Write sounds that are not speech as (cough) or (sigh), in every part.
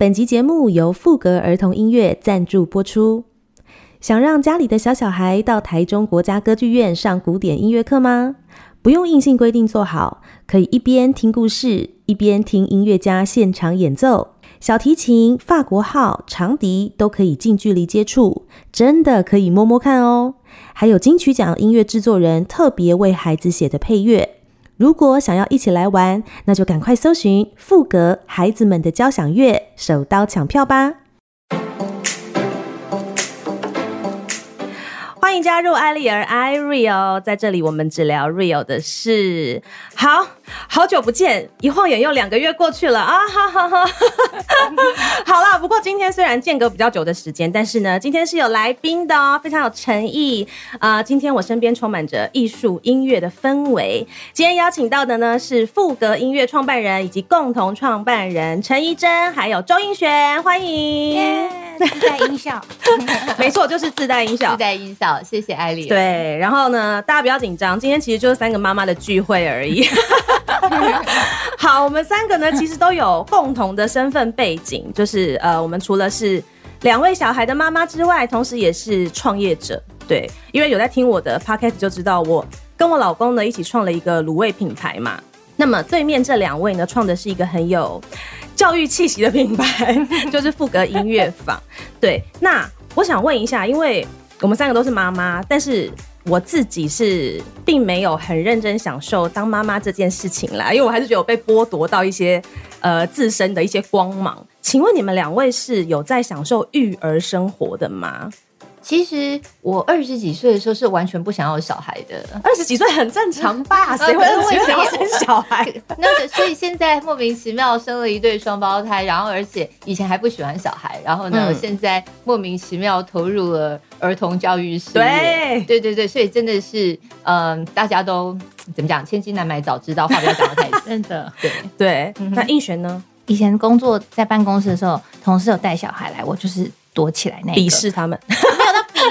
本集节目由富格儿童音乐赞助播出。想让家里的小小孩到台中国家歌剧院上古典音乐课吗？不用硬性规定做好，可以一边听故事，一边听音乐家现场演奏。小提琴、法国号、长笛都可以近距离接触，真的可以摸摸看哦。还有金曲奖音乐制作人特别为孩子写的配乐。如果想要一起来玩，那就赶快搜寻富格孩子们的交响乐，手刀抢票吧！欢迎加入艾丽儿 i r e o 在这里我们只聊 real 的事。好好久不见，一晃眼又两个月过去了啊！哈哈哈。(laughs) 好啦，不过今天虽然间隔比较久的时间，但是呢，今天是有来宾的哦，非常有诚意啊、呃！今天我身边充满着艺术音乐的氛围。今天邀请到的呢是赋格音乐创办人以及共同创办人陈怡珍，还有周英璇，欢迎。Yeah. 自带音效，(laughs) 没错，就是自带音效。自带音效，谢谢艾丽。对，然后呢，大家不要紧张，今天其实就是三个妈妈的聚会而已。(laughs) 好，我们三个呢，其实都有共同的身份背景，就是呃，我们除了是两位小孩的妈妈之外，同时也是创业者。对，因为有在听我的 podcast 就知道，我跟我老公呢一起创了一个卤味品牌嘛。那么对面这两位呢，创的是一个很有教育气息的品牌，(laughs) 就是富格音乐坊。对，那我想问一下，因为我们三个都是妈妈，但是我自己是并没有很认真享受当妈妈这件事情啦，因为我还是觉得我被剥夺到一些呃自身的一些光芒。请问你们两位是有在享受育儿生活的吗？其实我二十几岁的时候是完全不想要小孩的，二十几岁很正常吧？(laughs) 谁会为什么要生小孩？(laughs) 那，所以现在莫名其妙生了一对双胞胎，然后而且以前还不喜欢小孩，然后呢，嗯、现在莫名其妙投入了儿童教育事业。对，对对对，所以真的是，嗯、呃，大家都怎么讲？千金难买早知道，话不要讲得太 (laughs) 真的。对对，那应璇呢？以前工作在办公室的时候，同事有带小孩来，我就是躲起来那鄙视他们。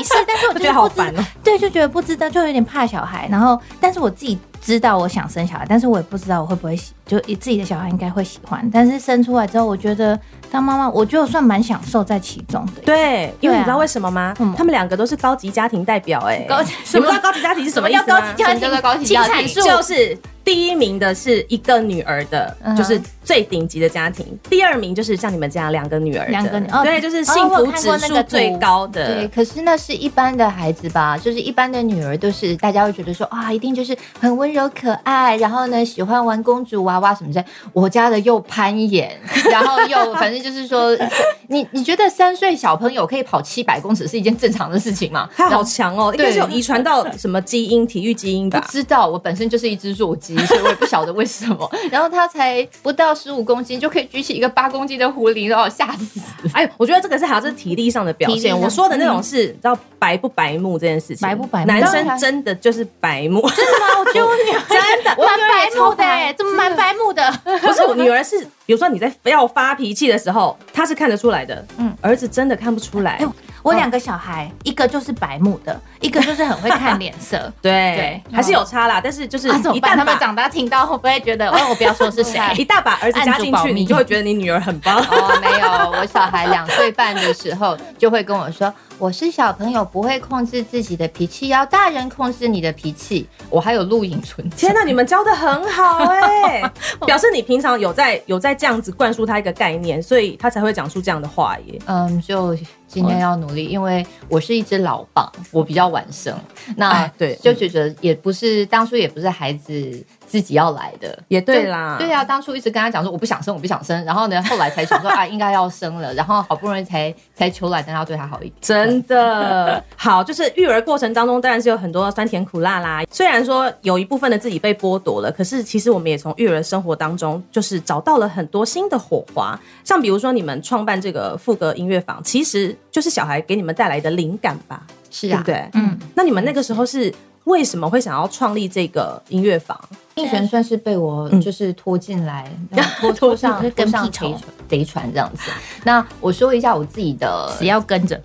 是，但是我觉得好烦哦。对，就觉得不知道，就有点怕小孩。然后，但是我自己知道我想生小孩，但是我也不知道我会不会喜，就自己的小孩应该会喜欢。但是生出来之后，我觉得当妈妈，我觉得算蛮享受在其中的。对，因为你知道为什么吗？嗯、他们两个都是高级家庭代表、欸，哎，高级，你们知道高级家庭是什么意思吗？高级家庭，高级家庭，就是。第一名的是一个女儿的，就是最顶级的家庭。第二名就是像你们这样两个女儿，两个女儿，对，就是幸福指数最高的。对，可是那是一般的孩子吧，就是一般的女儿都是大家会觉得说啊，一定就是很温柔可爱，然后呢喜欢玩公主娃娃什么的。我家的又攀岩，然后又反正就是说，(laughs) 你你觉得三岁小朋友可以跑七百公尺是一件正常的事情吗？他好强哦，应该是有遗传到什么基因，体育基因吧？不知道，我本身就是一只弱鸡。所以我也不晓得为什么，然后他才不到十五公斤就可以举起一个八公斤的壶铃，然后吓死！哎呦，我觉得这个是好像是体力上的表现。我说的那种是，你知道白不白目这件事情，白不白目？男生真的就是白目，真的吗？我觉得我女儿真的蛮白目的，哎，怎么蛮白目的？不是我女儿是，比如说你在要发脾气的时候，她是看得出来的。嗯，儿子真的看不出来。我两个小孩，一个就是白目的，一个就是很会看脸色。(laughs) 对对，还是有差啦。但是就是一旦他们长大听到，会不会觉得 (laughs) 哦，我不要说是谁，(laughs) 一大把儿子加进去，你就会觉得你女儿很棒。哦，没有，我小孩两岁半的时候就会跟我说，我是小朋友，不会控制自己的脾气，要大人控制你的脾气。我还有录影存。天哪，你们教的很好哎，(laughs) 表示你平常有在有在这样子灌输他一个概念，所以他才会讲出这样的话耶。嗯，就。今天要努力，因为我是一只老蚌，我比较晚生，那对，就觉得也不是当初也不是孩子自己要来的，也对啦，对啊，当初一直跟他讲说我不想生，我不想生，然后呢，(laughs) 后来才想说啊，应该要生了，然后好不容易才才求来，但要对他好一点，真的。(laughs) 好，就是育儿过程当中当然是有很多酸甜苦辣啦，虽然说有一部分的自己被剥夺了，可是其实我们也从育儿生活当中就是找到了很多新的火花，像比如说你们创办这个副歌音乐坊，其实。就是小孩给你们带来的灵感吧，是啊，对不对？嗯，那你们那个时候是为什么会想要创立这个音乐坊？英璇算是被我就是拖进来，(laughs) 拖拖上 (laughs) 跟上贼贼船这样子。那我说一下我自己的，(laughs) 只要跟着。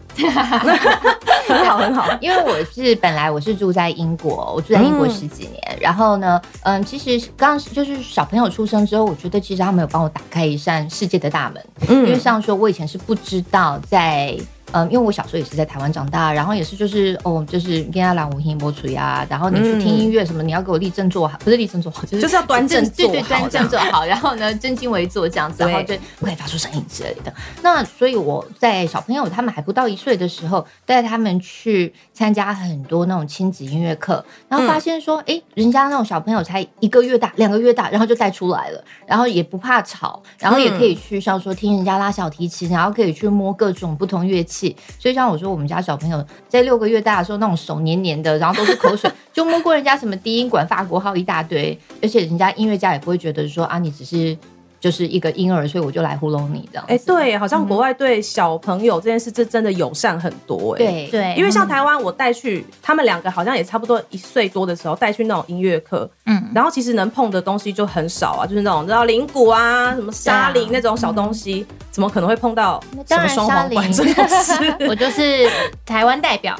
很好很好。因为我是本来我是住在英国，我住在英国十几年，嗯、然后呢，嗯，其实刚就是小朋友出生之后，我觉得其实他们有帮我打开一扇世界的大门，嗯、因为像说我以前是不知道在。嗯，因为我小时候也是在台湾长大，然后也是就是哦，就是跟他朗无音播出呀，然后你去听音乐什么，嗯、你要给我立正坐好，不是立正坐好，就是就是要端正坐好，对对，端正坐好，然后呢，正襟危坐这样子，然后就不可以发出声音之类的。那所以我在小朋友他们还不到一岁的时候，带他们去参加很多那种亲子音乐课，然后发现说，哎、嗯，人家那种小朋友才一个月大、两个月大，然后就带出来了，然后也不怕吵，然后也可以去像说听人家拉小提琴，然后可以去摸各种不同乐器。所以像我说，我们家小朋友在六个月大的时候，那种手黏黏的，然后都是口水，(laughs) 就摸过人家什么低音管、法国号一大堆，而且人家音乐家也不会觉得说啊，你只是。就是一个婴儿，所以我就来糊弄你这样。哎、欸，对，好像国外对小朋友这件事，这真的友善很多。哎，对对，因为像台湾，我带去他们两个，好像也差不多一岁多的时候带去那种音乐课，嗯，然后其实能碰的东西就很少啊，就是那种知道铃鼓啊，什么沙铃那种小东西，嗯、怎么可能会碰到什么双簧管这种事？(laughs) 我就是台湾代表。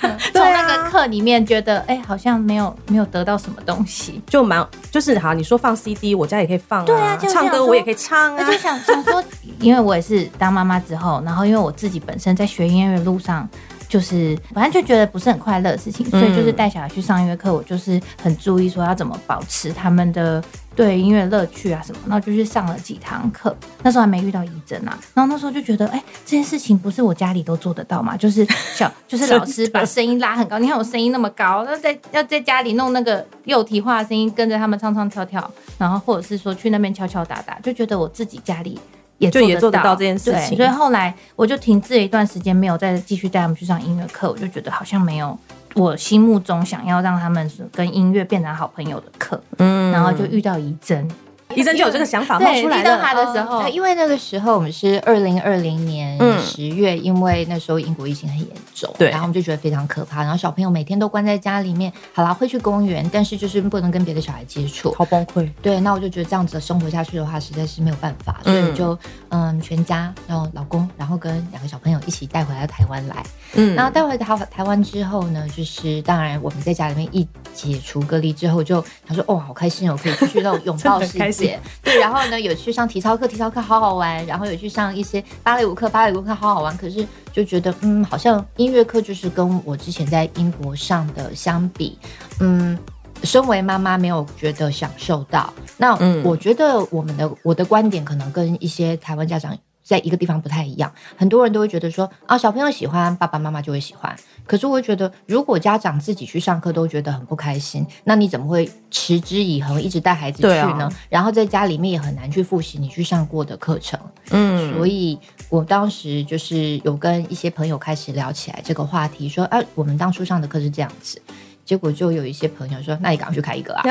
(laughs) 从那个课里面觉得，哎、欸，好像没有没有得到什么东西，就蛮就是好。你说放 CD，我家也可以放啊。对啊，唱歌我也可以唱啊。我就想想说，因为我也是当妈妈之后，然后因为我自己本身在学音乐路上，就是反正就觉得不是很快乐的事情，所以就是带小孩去上音乐课，我就是很注意说要怎么保持他们的。对音乐乐趣啊什么，然后就去上了几堂课。那时候还没遇到仪珍啊，然后那时候就觉得，哎，这件事情不是我家里都做得到嘛？就是小，就是老师把声音拉很高。你看我声音那么高，那在要在家里弄那个幼体化的声音，跟着他们唱唱跳跳，然后或者是说去那边敲敲打打，就觉得我自己家里也做得到，就也做得到这件事情。所以后来我就停滞了一段时间，没有再继续带他们去上音乐课。我就觉得好像没有。我心目中想要让他们跟音乐变成好朋友的课，嗯，然后就遇到怡珍。仪珍就有这个想法冒出来的。他的时候，因为那个时候我们是二零二零年十月，因为那时候英国疫情很严重，对，然后我们就觉得非常可怕。然后小朋友每天都关在家里面，好啦，会去公园，但是就是不能跟别的小孩接触，好崩溃。对，那我就觉得这样子生活下去的话，实在是没有办法，所以就嗯，全家然后老公，然后跟两个小朋友一起带回来台湾来。嗯，然后带回台台湾之后呢，就是当然我们在家里面一解除隔离之后，就他说哦，好开心哦，可以出去那种 (laughs) 拥抱世界。(laughs) 对，然后呢，有去上体操课，体操课好好玩，然后有去上一些芭蕾舞课，芭蕾舞课好好玩。可是就觉得，嗯，好像音乐课就是跟我之前在英国上的相比，嗯，身为妈妈没有觉得享受到。那我觉得我们的我的观点可能跟一些台湾家长。在一个地方不太一样，很多人都会觉得说啊，小朋友喜欢，爸爸妈妈就会喜欢。可是我会觉得，如果家长自己去上课都觉得很不开心，那你怎么会持之以恒一直带孩子去呢？啊、然后在家里面也很难去复习你去上过的课程。嗯，所以我当时就是有跟一些朋友开始聊起来这个话题，说啊，我们当初上的课是这样子。结果就有一些朋友说：“那你赶快去开一个啊！”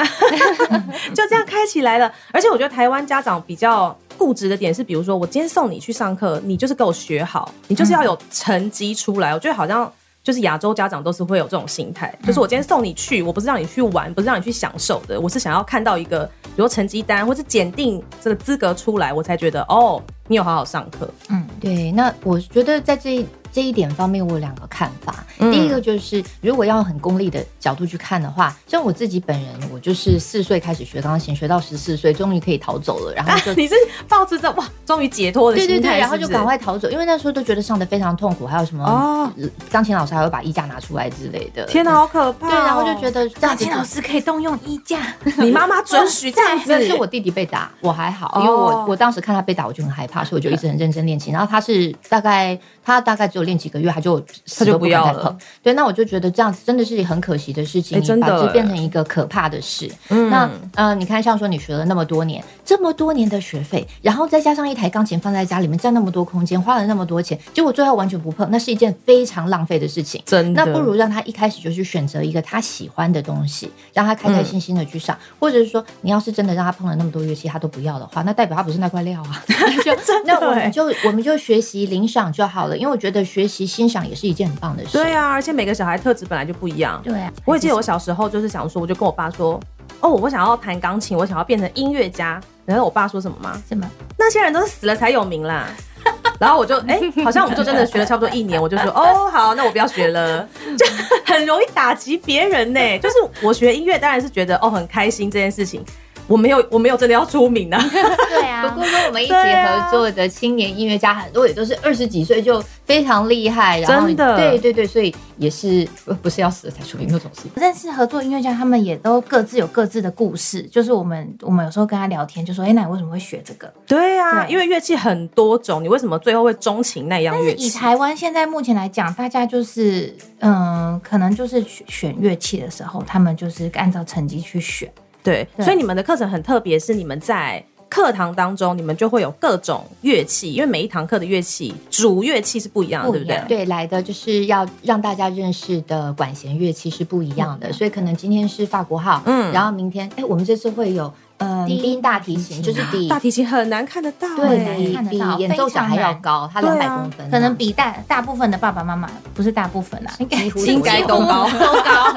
(laughs) 就这样开起来了。而且我觉得台湾家长比较固执的点是，比如说我今天送你去上课，你就是给我学好，你就是要有成绩出来。我觉得好像就是亚洲家长都是会有这种心态，就是我今天送你去，我不是让你去玩，不是让你去享受的，我是想要看到一个，比如成绩单或是检定这个资格出来，我才觉得哦，你有好好上课。嗯，对。那我觉得在这。这一点方面，我有两个看法。嗯、第一个就是，如果要很功利的角度去看的话，像我自己本人，我就是四岁开始学钢琴，学到十四岁，终于可以逃走了。然后就、啊、你是抱着这哇，终于解脱的心态，对对对，然后就赶快逃走，因为那时候都觉得上的非常痛苦，还有什么哦，钢琴老师还会把衣架拿出来之类的。天哪，好可怕、哦！对，然后就觉得钢琴老师可以动用衣架，(laughs) 你妈妈准许这样子？是我弟弟被打，我还好，因为我我当时看他被打，我就很害怕，所以我就一直很认真练琴。然后他是大概他大概只有练几个月，他就。他就不要了。对，那我就觉得这样子真的是很可惜的事情，你把这变成一个可怕的事。那呃，你看，像说你学了那么多年，这么多年的学费，然后再加上一台钢琴放在家里面，占那么多空间，花了那么多钱，结果最后完全不碰，那是一件非常浪费的事情。真的，那不如让他一开始就去选择一个他喜欢的东西，让他开开心心的去上，或者是说，你要是真的让他碰了那么多乐器，他都不要的话，那代表他不是那块料啊。(laughs) 就那我们就我们就学习领赏就好了，因为我觉得学习欣赏也是一件很棒的事。对啊，而且每个小孩特质本来就不一样。对啊，我也记得我小时候就是想说，我就跟我爸说，哦，我想要弹钢琴，我想要变成音乐家。然后我爸说什么吗？什么？那些人都是死了才有名啦。(laughs) 然后我就哎、欸，好像我们就真的学了差不多一年，我就说 (laughs) 哦，好，那我不要学了，(laughs) 就很容易打击别人呢。就是我学音乐，当然是觉得哦很开心这件事情。我没有，我没有真的要出名啊。对啊，不过跟我们一起合作的青年音乐家很多也都是二十几岁就非常厉害，然后真的，对对对，所以也是不是要死了才出名那种事。认识合作音乐家，他们也都各自有各自的故事。就是我们我们有时候跟他聊天，就说：“哎，那你为什么会学这个？”对啊，对因为乐器很多种，你为什么最后会钟情那样乐器？以台湾现在目前来讲，大家就是嗯，可能就是选乐器的时候，他们就是按照成绩去选。对，所以你们的课程很特别，是你们在课堂当中，你们就会有各种乐器，因为每一堂课的乐器主乐器是不一样的，对不对？对，来的就是要让大家认识的管弦乐器是不一样的，嗯、所以可能今天是法国号，嗯，然后明天，哎，我们这次会有。嗯，低音大提琴就是比大提琴很难看得到，对，比比演奏长还要高，它两百公分，可能比大大部分的爸爸妈妈不是大部分啊，应该应该都高都高。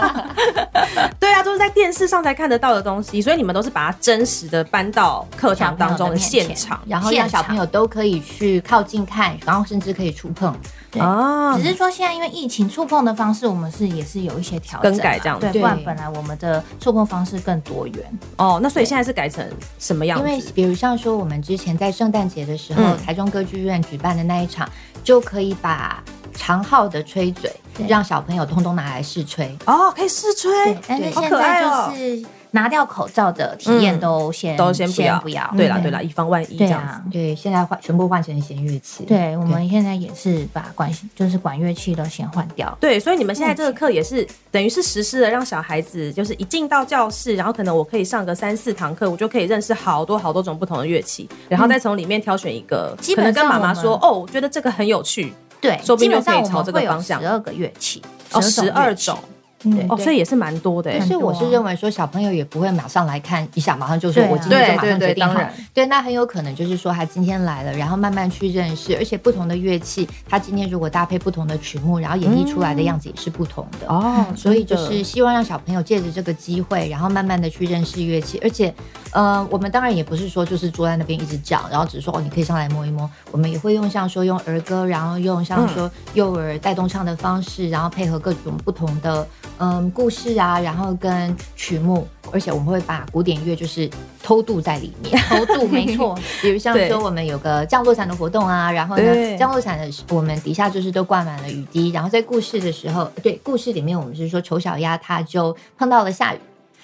(laughs) 对啊，都是在电视上才看得到的东西，所以你们都是把它真实的搬到课堂当中的现场，然后让小朋友都可以去靠近看，然后甚至可以触碰。对啊，只是说现在因为疫情，触碰的方式我们是也是有一些调整、更改这样子。对，不然本来我们的触碰方式更多元。哦，那所以现在是改成什么样子？因为比如像说我们之前在圣诞节的时候，台中歌剧院举办的那一场，就可以把长号的吹嘴让小朋友通通拿来试吹。哦，可以试吹。但是现在就是。拿掉口罩的体验都先都先不要，不要。对啦对啦，以防万一这样子。对，现在换全部换成弦乐器。对，我们现在也是把管就是管乐器都先换掉。对，所以你们现在这个课也是等于是实施了，让小孩子就是一进到教室，然后可能我可以上个三四堂课，我就可以认识好多好多种不同的乐器，然后再从里面挑选一个，可能跟妈妈说哦，我觉得这个很有趣。对，说不定就可以朝这个方向。十二个乐器，哦，十二种。对哦，所以也是蛮多的。但是我是认为说，小朋友也不会马上来看一下，马上就说我今天就马上决定好。对，那很有可能就是说他今天来了，然后慢慢去认识，而且不同的乐器，他今天如果搭配不同的曲目，然后演绎出来的样子也是不同的。哦，所以就是希望让小朋友借着这个机会，然后慢慢的去认识乐器。而且，呃，我们当然也不是说就是坐在那边一直讲，然后只是说哦，你可以上来摸一摸。我们也会用像说用儿歌，然后用像说幼儿带动唱的方式，然后配合各种不同的。嗯，故事啊，然后跟曲目，而且我们会把古典乐就是偷渡在里面，(laughs) 偷渡没错。(laughs) 比如像说我们有个降落伞的活动啊，然后呢，降落伞的我们底下就是都挂满了雨滴，然后在故事的时候，对，故事里面我们是说丑小鸭它就碰到了下雨，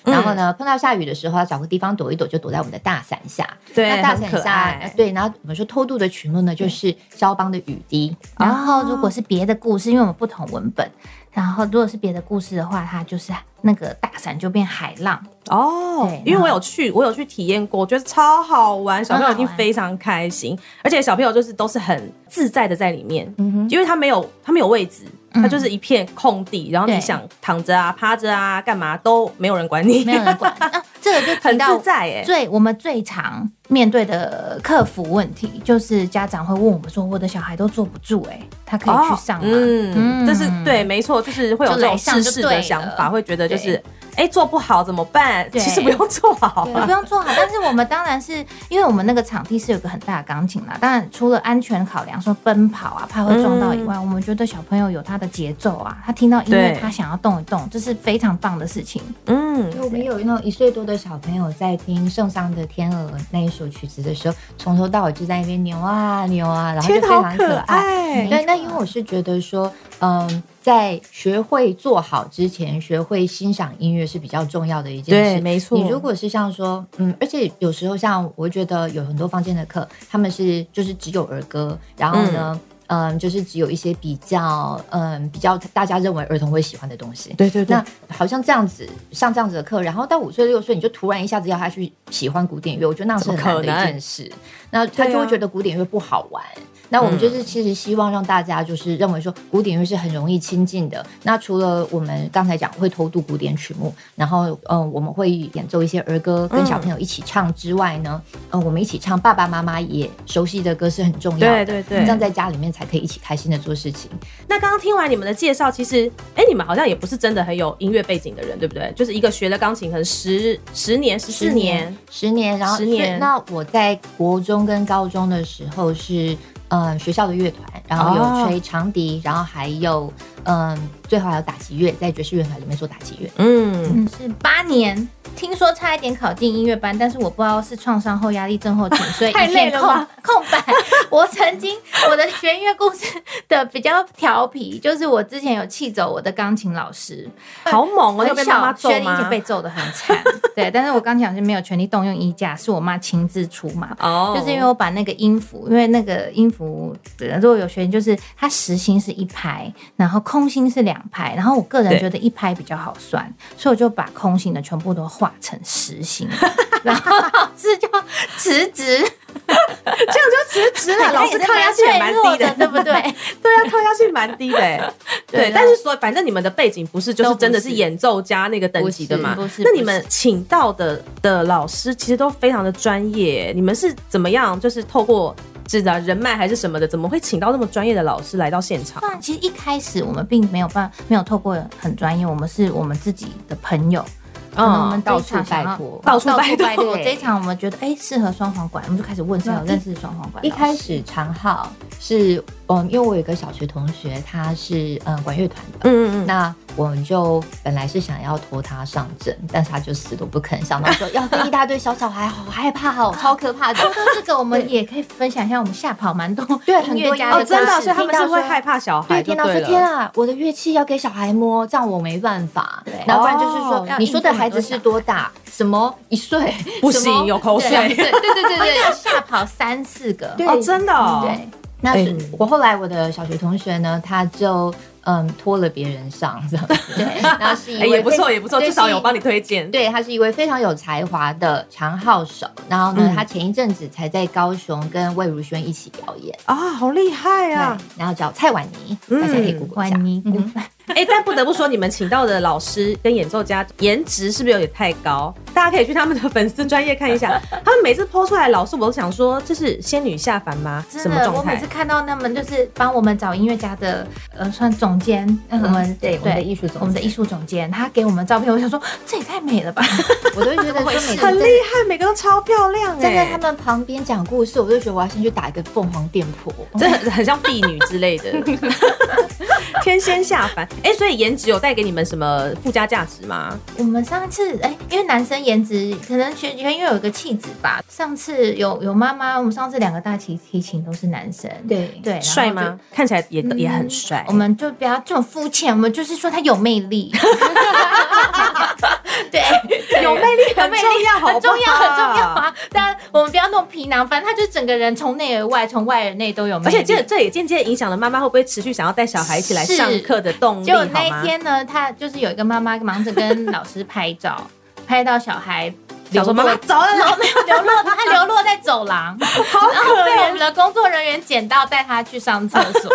嗯、然后呢碰到下雨的时候要找个地方躲一躲，就躲在我们的大伞下。对，那大伞下，对，然后我们说偷渡的曲目呢就是肖邦的雨滴。然后如果是别的故事，因为我们不同文本。然后，如果是别的故事的话，它就是那个大伞就变海浪哦。对，因为我有去，我有去体验过，我觉得超好玩，小朋友一定非常开心，而且小朋友就是都是很自在的在里面，因为他没有他没有位置，他就是一片空地，然后你想躺着啊、趴着啊、干嘛都没有人管你，没有人管。(laughs) 这个就提到在哎。最我们最常面对的客服问题，就是家长会问我们说：“我的小孩都坐不住，哎，他可以去上吗？”嗯，这是对，没错，就是会有这种试试的想法，会觉得就是。哎，做不好怎么办？其实不用做好，不用做好。但是我们当然是因为我们那个场地是有个很大的钢琴啦。当然，除了安全考量，说奔跑啊，怕会撞到以外，我们觉得小朋友有他的节奏啊，他听到音乐，他想要动一动，这是非常棒的事情。嗯，我们有那种一岁多的小朋友在听圣桑的《天鹅》那一首曲子的时候，从头到尾就在那边扭啊扭啊，然后就非常可爱。对，那因为我是觉得说，嗯。在学会做好之前，学会欣赏音乐是比较重要的一件事。对，没错。你如果是像说，嗯，而且有时候像我觉得有很多房间的课，他们是就是只有儿歌，然后呢，嗯，嗯，就是只有一些比较，嗯，比较大家认为儿童会喜欢的东西。对对对。那好像这样子上这样子的课，然后到五岁六岁，你就突然一下子要他去喜欢古典乐，我觉得那是很难的一件事。那他就会觉得古典乐不好玩。那我们就是其实希望让大家就是认为说古典乐是很容易亲近的。那除了我们刚才讲会偷渡古典曲目，然后嗯我们会演奏一些儿歌跟小朋友一起唱之外呢，嗯我们一起唱爸爸妈妈也熟悉的歌是很重要的。对对对，这样在家里面才可以一起开心的做事情。那刚刚听完你们的介绍，其实哎你们好像也不是真的很有音乐背景的人，对不对？就是一个学了钢琴可能十十年十四年十年，然后十年。那我在国中跟高中的时候是。呃学校的乐团，然后有吹长笛，然后还有嗯最后还有打击乐，在爵士乐团里面做打击乐。嗯，嗯，是八年。听说差一点考进音乐班，但是我不知道是创伤后压力症候群，(laughs) 所以太累了吗？空白。我曾经我的学音乐故事的比较调皮，就是我之前有气走我的钢琴老师，(laughs) 好猛哦！有被妈妈揍吗？学龄前被揍的很惨。对，但是我钢琴老师没有权利动用衣架，是我妈亲自出马。哦，就是因为我把那个音符，因为那个音符，如果有学，就是它实心是一排，然后空心是两拍，然后我个人觉得一拍比较好算，所以我就把空心的全部都画。成实心，(laughs) 然后老师就辞职，这样就辞职了。(laughs) 老师抗压性也蛮低的，对不对？(laughs) 对啊，抗压性蛮低的。对，但是说，反正你们的背景不是就是真的是演奏家那个等级的嘛？不是。那你们请到的的老师其实都非常的专业。你们是怎么样？就是透过知道人脉还是什么的，怎么会请到那么专业的老师来到现场？其实一开始我们并没有办，没有透过很专业，我们是我们自己的朋友。嗯，我们到处拜托，到处拜托。这一场我们觉得哎适合双簧管，我们就开始问谁有认识双簧管。一开始长号是嗯，因为我有一个小学同学，他是嗯管乐团的，嗯嗯嗯，那。我们就本来是想要拖他上阵，但是他就死都不肯上。他说要跟一大堆小小孩，好害怕哦，超可怕的。说到这个，我们也可以分享一下，我们吓跑蛮多对很多家哦，真的，所以他们是会害怕小孩。对，听到说天啊，我的乐器要给小孩摸，这样我没办法。然后不然就是说，你说的孩子是多大？什么一岁不行，有口水。对对对对对，要吓跑三四个。哦，真的。对，那是我后来我的小学同学呢，他就。嗯，拖了别人上这样子，(laughs) 对，然后是一位也不错，也不错，至少有帮你推荐。对，他是一位非常有才华的长号手，然后呢，他前一阵子才在高雄跟魏如萱一起表演啊，好厉害啊！然后叫蔡婉妮，大家可以鼓鼓掌。哎，但不得不说，你们请到的老师跟演奏家颜值是不是有点太高？大家可以去他们的粉丝专业看一下，(laughs) 他们每次 po 出来，老师我都想说，这是仙女下凡吗？什么状态？我每次看到他们就是帮我们找音乐家的，呃，算总监，我们对我们的艺术总，我们的艺术总监，他给我们照片，我想说这也太美了吧！(laughs) 我都觉得很厉害，每个都超漂亮。站在他们旁边讲故事，我就觉得我要先去打一个凤凰电波，这很很像婢女之类的，(laughs) (laughs) 天仙下凡。哎、欸，所以颜值有带给你们什么附加价值吗？我们上次哎、欸，因为男生颜值可能全全因为有一个气质吧。上次有有妈妈，我们上次两个大提提琴都是男生，对对，帅吗？看起来也、嗯、也很帅。我们就不要这种肤浅，我们就是说他有魅力。(laughs) (laughs) 对，有魅力很重要，很重要，很重要啊！但我们不要弄皮囊，反正他就整个人从内而外，从外而内都有魅力。而且这这也间接影响了妈妈会不会持续想要带小孩一起来上课的动力。就那一天呢，他就是有一个妈妈忙着跟老师拍照，拍到小孩流落，走了，没有流落，他流落在走廊，然后被我们的工作人员捡到，带他去上厕所。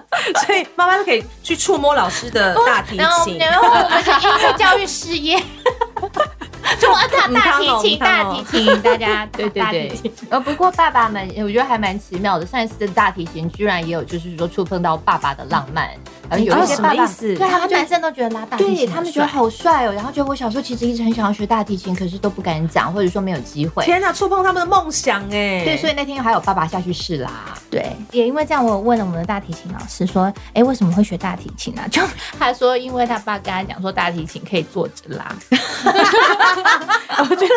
(laughs) 所以妈妈就可以去触摸老师的大提琴，然后我们是音乐教育事业。(laughs) (laughs) 就我大大提琴，大提琴，大家对对 (laughs) 对。(laughs) 呃，不过爸爸们，我觉得还蛮奇妙的。上一次的大提琴居然也有，就是说触碰到爸爸的浪漫。然后有一些爸爸，对，他们男生都觉得拉大提琴，对他们觉得好帅哦。然后觉得我小时候其实一直很想要学大提琴，可是都不敢讲，或者说没有机会。天哪，触碰他们的梦想哎！对，所以那天还有爸爸下去试啦。对，也因为这样，我问了我们的大提琴老师说，哎，为什么会学大提琴呢？就他说，因为他爸跟他讲说，大提琴可以坐着拉。(laughs) 我觉得，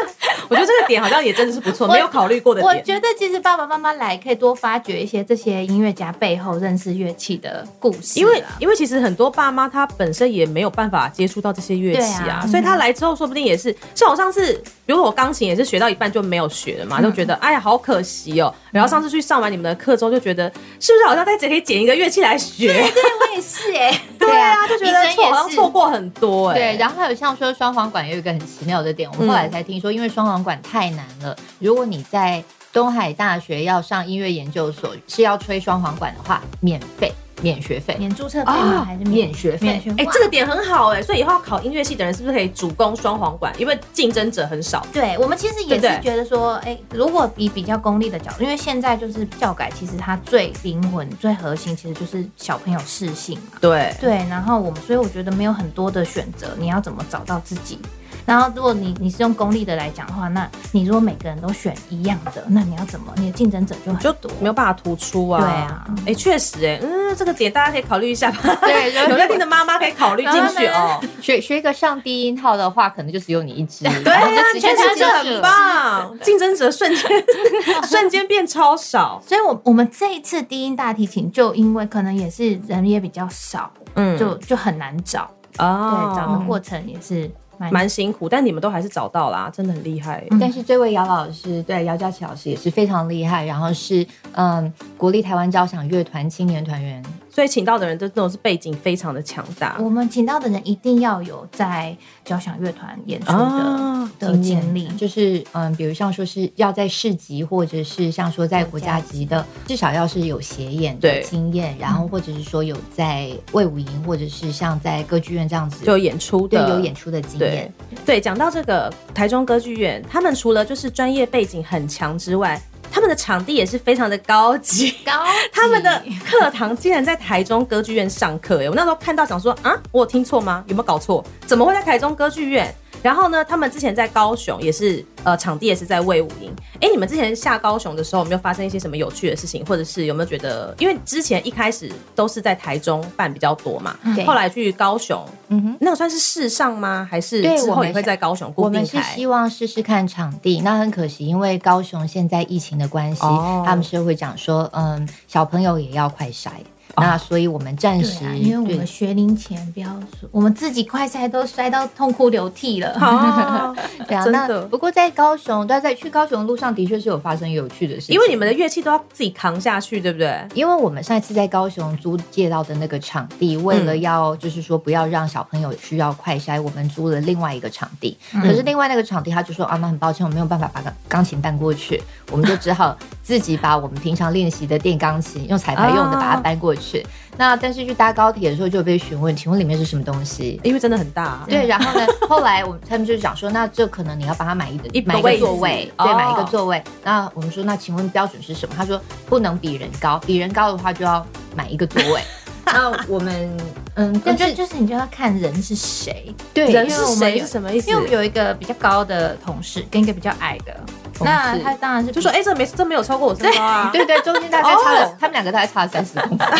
我觉得这个点好像也真的是不错，(laughs) 没有考虑过的点。我觉得其实爸爸妈妈来可以多发掘一些这些音乐家背后认识乐器的故事，因为因为其实很多爸妈他本身也没有办法接触到这些乐器啊，所以他来之后说不定也是像我上次，比如说我钢琴也是学到一半就没有学了嘛，就觉得哎呀好可惜哦。然后上次去上完你们的课之后，就觉得是不是好像再可以捡一个乐器来学？对，对我也是哎，(laughs) 对啊，就觉得错好像错过很多哎。对，然后还有像说双簧管有一个很奇妙的点，我们后来才听说，因为双簧管太难了，如果你在东海大学要上音乐研究所是要吹双簧管的话，免费。免学费，免注册费吗？还是免学费？哎，这个点很好哎，所以以后要考音乐系的人是不是可以主攻双簧管？因为竞争者很少。对，我们其实也是觉得说，哎，如果以比较功利的角度，因为现在就是教改，其实它最灵魂、最核心，其实就是小朋友适性嘛。对对，然后我们，所以我觉得没有很多的选择，你要怎么找到自己然后如果你你是用功利的来讲的话，那你如果每个人都选一样的，那你要怎么？你的竞争者就就没有办法突出啊。对啊，哎、欸，确实、欸，哎，嗯，这个点大家可以考虑一下吧。对，(laughs) 有在听的妈妈可以考虑进去哦。学学一个上低音号的话，可能就只有你一支。对啊，全场就很棒，竞争者瞬间 (laughs) 瞬间变超少。所以我我们这一次低音大提琴，就因为可能也是人也比较少，嗯，就就很难找。哦，对，找的过程也是蛮辛苦，但你们都还是找到啦，真的很厉害。但是这位姚老师，对姚佳琪老师也是非常厉害，然后是嗯国立台湾交响乐团青年团员。所以请到的人都这种是背景非常的强大。我们请到的人一定要有在交响乐团演出的、啊、的经历，就是嗯，比如像说是要在市级，或者是像说在国家级的，至少要是有协演的经验，然后或者是说有在魏武营，或者是像在歌剧院这样子就有演出的，对，有演出的经验。对，讲到这个台中歌剧院，他们除了就是专业背景很强之外，他们的场地也是非常的高级，高级。他们的课堂竟然在台中歌剧院上课，哎，我那时候看到想说啊，我有听错吗？有没有搞错？怎么会在台中歌剧院？然后呢，他们之前在高雄也是，呃，场地也是在魏武营。哎，你们之前下高雄的时候，有没有发生一些什么有趣的事情，或者是有没有觉得，因为之前一开始都是在台中办比较多嘛，后来去高雄，嗯哼，那个算是试上吗？还是之后也会在高雄固定开？我们是希望试试看场地，那很可惜，因为高雄现在疫情的关系，哦、他们是会讲说，嗯，小朋友也要快筛。那所以，我们暂时、啊，因为我们学龄前不要说，我们自己快筛都筛到痛哭流涕了。哦、(laughs) 对啊，那不过在高雄，但在去高雄的路上，的确是有发生有趣的事情。因为你们的乐器都要自己扛下去，对不对？因为我们上一次在高雄租借到的那个场地，为了要就是说不要让小朋友需要快筛，我们租了另外一个场地。嗯、可是另外那个场地，他就说啊，那很抱歉，我没有办法把钢琴搬过去，我们就只好自己把我们平常练习的电钢琴，用彩排用的把它搬过去。是，那但是去搭高铁的时候就被询问，请问里面是什么东西？因为真的很大啊。对，然后呢，(laughs) 后来我们他们就讲说，那这可能你要帮他买一个买一个座位，对，买一个座位。那我们说，那请问标准是什么？他说不能比人高，比人高的话就要买一个座位。(laughs) 那我们嗯，但是就是你就要看人是谁，对，人是谁是什么意思？因为我们有一个比较高的同事跟一个比较矮的。那他当然是就说，哎、欸，这没这没有超过我身高啊，对 (laughs) 对，中间大概差了，他们两个大概差了三十公分。(laughs)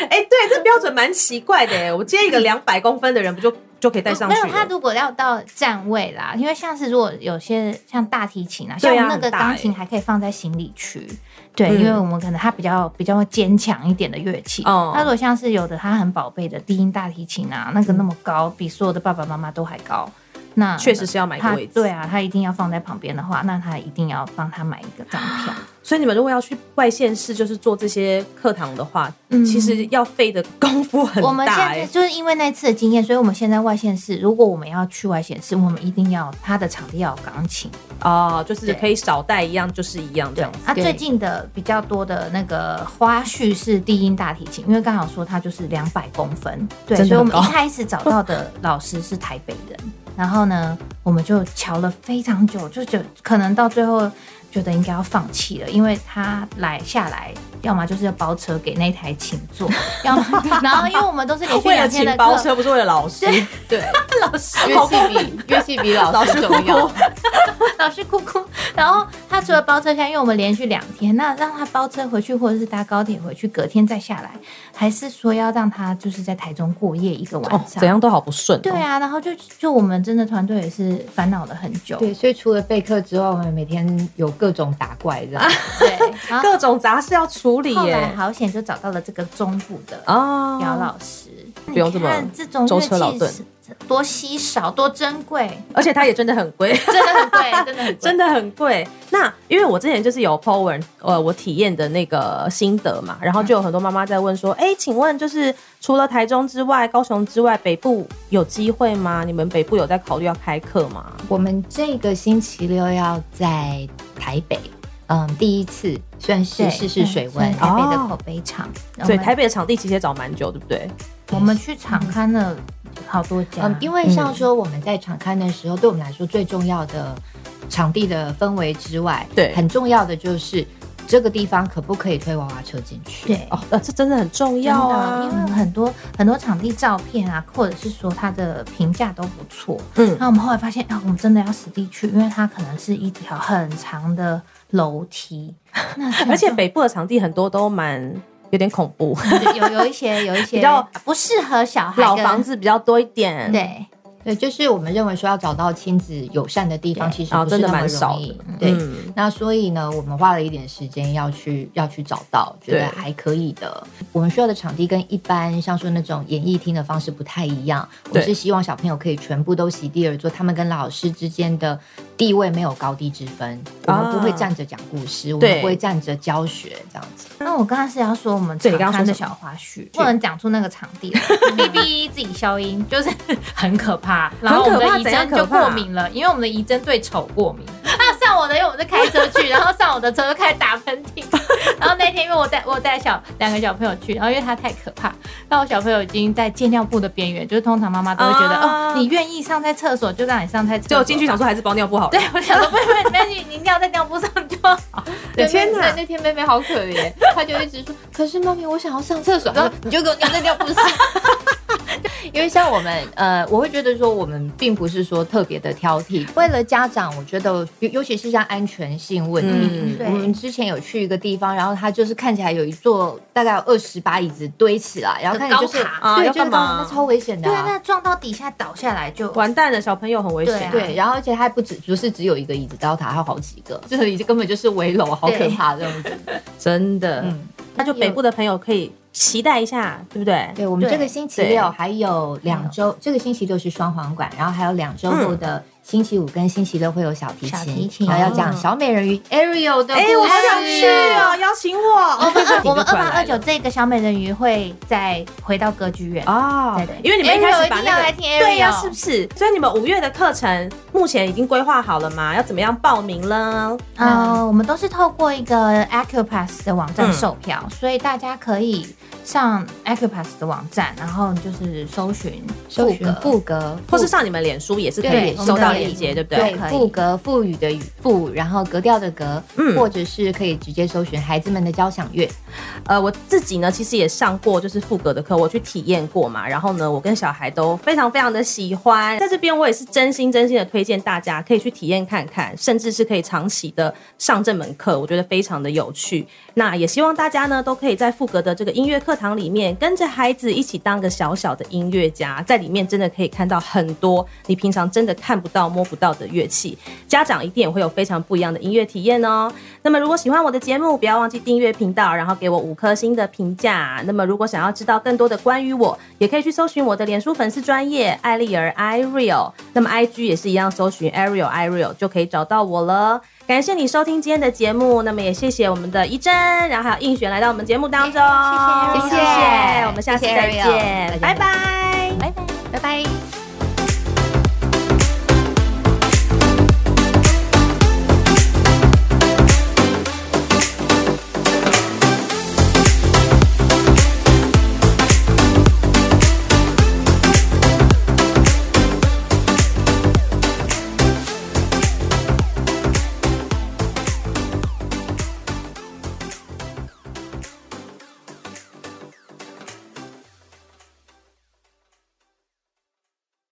哎、欸，对，这标准蛮奇怪的哎，我接一个两百公分的人不就就可以带上去？没有，他如果要到站位啦，因为像是如果有些像大提琴啊，像那个钢琴还可以放在行李区，对，因为我们可能它比较比较坚强一点的乐器。哦，那如果像是有的他很宝贝的低音大提琴啊，那个那么高，比所有的爸爸妈妈都还高。那确实是要买个位置，对啊，他一定要放在旁边的话，那他一定要帮他买一个张票。(laughs) 所以你们如果要去外县市，就是做这些课堂的话，嗯，其实要费的功夫很大。我们现在就是因为那次的经验，所以我们现在外县市，如果我们要去外县市，我们一定要他的场地要有钢琴哦，就是可以少带一样就是一样这样。啊，最近的比较多的那个花絮是低音大提琴，因为刚好说他就是两百公分，对，所以我们一开始找到的老师是台北人。然后呢，我们就瞧了非常久，就就可能到最后觉得应该要放弃了，因为他来下来，要么就是要包车给那台请坐，(laughs) 要么 (laughs) 然后因为我们都是连续两天的包车，不是为了老师，对，(laughs) 老师乐器比乐器比老师重要，老师哭哭。然后他除了包车下，因为我们连续两天，那让他包车回去，或者是搭高铁回去，隔天再下来，还是说要让他就是在台中过夜一个晚上，哦、怎样都好不顺、哦。对啊，然后就就我们真的团队也是烦恼了很久。对，所以除了备课之外，我们每天有各种打怪这样，啊、对，各种杂事要处理耶。后来好险就找到了这个中部的哦，姚老师，不用这么这种舟车劳顿。多稀少，多珍贵，而且它也真的很贵，(laughs) 真的很贵，真的很 (laughs) 真的很贵。那因为我之前就是有 po 文，呃，我体验的那个心得嘛，然后就有很多妈妈在问说，哎、欸，请问就是除了台中之外，高雄之外，北部有机会吗？你们北部有在考虑要开课吗？我们这个星期六要在台北，嗯，第一次算是试试水温，台北的口碑场，所以台北的场地其实也找蛮久，对不对？我们去场刊了。好多家，嗯，因为像说我们在场刊的时候，嗯、对我们来说最重要的场地的氛围之外，对，很重要的就是这个地方可不可以推娃娃车进去？对哦，呃，这真的很重要啊，因为很多很多场地照片啊，或者是说它的评价都不错。嗯，那我们后来发现，啊，我们真的要实地去，因为它可能是一条很长的楼梯，(laughs) 那而且北部的场地很多都蛮有点恐怖，有有一些有一些 (laughs) 比较不适合小孩，老房子比较多一点，对。对，就是我们认为说要找到亲子友善的地方，其实不是那么容易。真的蛮少的。对，嗯、那所以呢，我们花了一点时间要去要去找到，觉得还可以的。我们需要的场地跟一般像说那种演艺厅的方式不太一样。我们是希望小朋友可以全部都席地而坐，他们跟老师之间的地位没有高低之分。我们不会站着讲故事，我们不会站着教学这样子。那我刚刚是要说我们常看的小花絮，不能讲出那个场地，(laughs) B B 自己消音，就是很可怕。然后我们的仪针就过敏了，因为我们的仪针对丑过敏。啊，上我的，因为我们是开车去，然后上我的车就开始打喷嚏。(laughs) 然后那天因为我带我带小两个小朋友去，然后因为他太可怕，那我小朋友已经在戒尿布的边缘，就是通常妈妈都会觉得哦，你愿意上在厕所就让你上在厕所。就进去想说还是包尿布好了。对，我想说妹妹没关系，你尿在尿布上就好。天哪，那天妹妹好可怜，她就一直说，可是妈咪我想要上厕所，然后你就给我尿在尿布上。(laughs) 因为像我们，呃，我会觉得说，我们并不是说特别的挑剔。为了家长，我觉得尤尤其是像安全性问题，嗯、我们之前有去一个地方，然后它就是看起来有一座大概有二十把椅子堆起来，然后看起来就是啊，对，就是那超危险的、啊，对，那撞到底下倒下来就完蛋了，小朋友很危险、啊。对，然后而且它还不止，不是只有一个椅子倒塌，还有好几个，这椅子根本就是围楼，好可怕这样子，(laughs) 真的。嗯，那就北部的朋友可以。期待一下，对不对？对，我们这个星期六还有两周，这个星期六是双簧管，然后还有两周后的星期五跟星期六会有小提琴，然后要讲小美人鱼 Ariel 的故事。哎，我好想去哦，邀请我。我们二八二九这个小美人鱼会再回到歌剧院哦，对对，因为你们一开始把那个对呀，是不是？所以你们五月的课程目前已经规划好了吗？要怎么样报名呢？呃，我们都是透过一个 Acupass 的网站售票，所以大家可以。上 Acupass 的网站，然后就是搜寻搜寻布格，或是上你们脸书也是可以收到链接，对不对？对，赋格赋予的赋，然后格调的格，嗯，或者是可以直接搜寻孩子们的交响乐。呃，我自己呢，其实也上过就是赋格的课，我去体验过嘛。然后呢，我跟小孩都非常非常的喜欢，在这边我也是真心真心的推荐大家可以去体验看看，甚至是可以长期的上这门课，我觉得非常的有趣。那也希望大家呢都可以在赋格的这个音乐课堂里面，跟着孩子一起当个小小的音乐家，在里面真的可以看到很多你平常真的看不到、摸不到的乐器。家长一定也会有非常不一样的音乐体验哦。那么如果喜欢我的节目，不要忘记订阅频道，然后给我五颗星的评价。那么如果想要知道更多的关于我，也可以去搜寻我的脸书粉丝专业艾丽儿 Ireal，那么 IG 也是一样，搜寻 Ariel Ireal 就可以找到我了。感谢你收听今天的节目，那么也谢谢我们的怡真，然后还有映璇来到我们节目当中，谢谢，谢谢，我们下次再见，拜拜，拜拜，拜拜。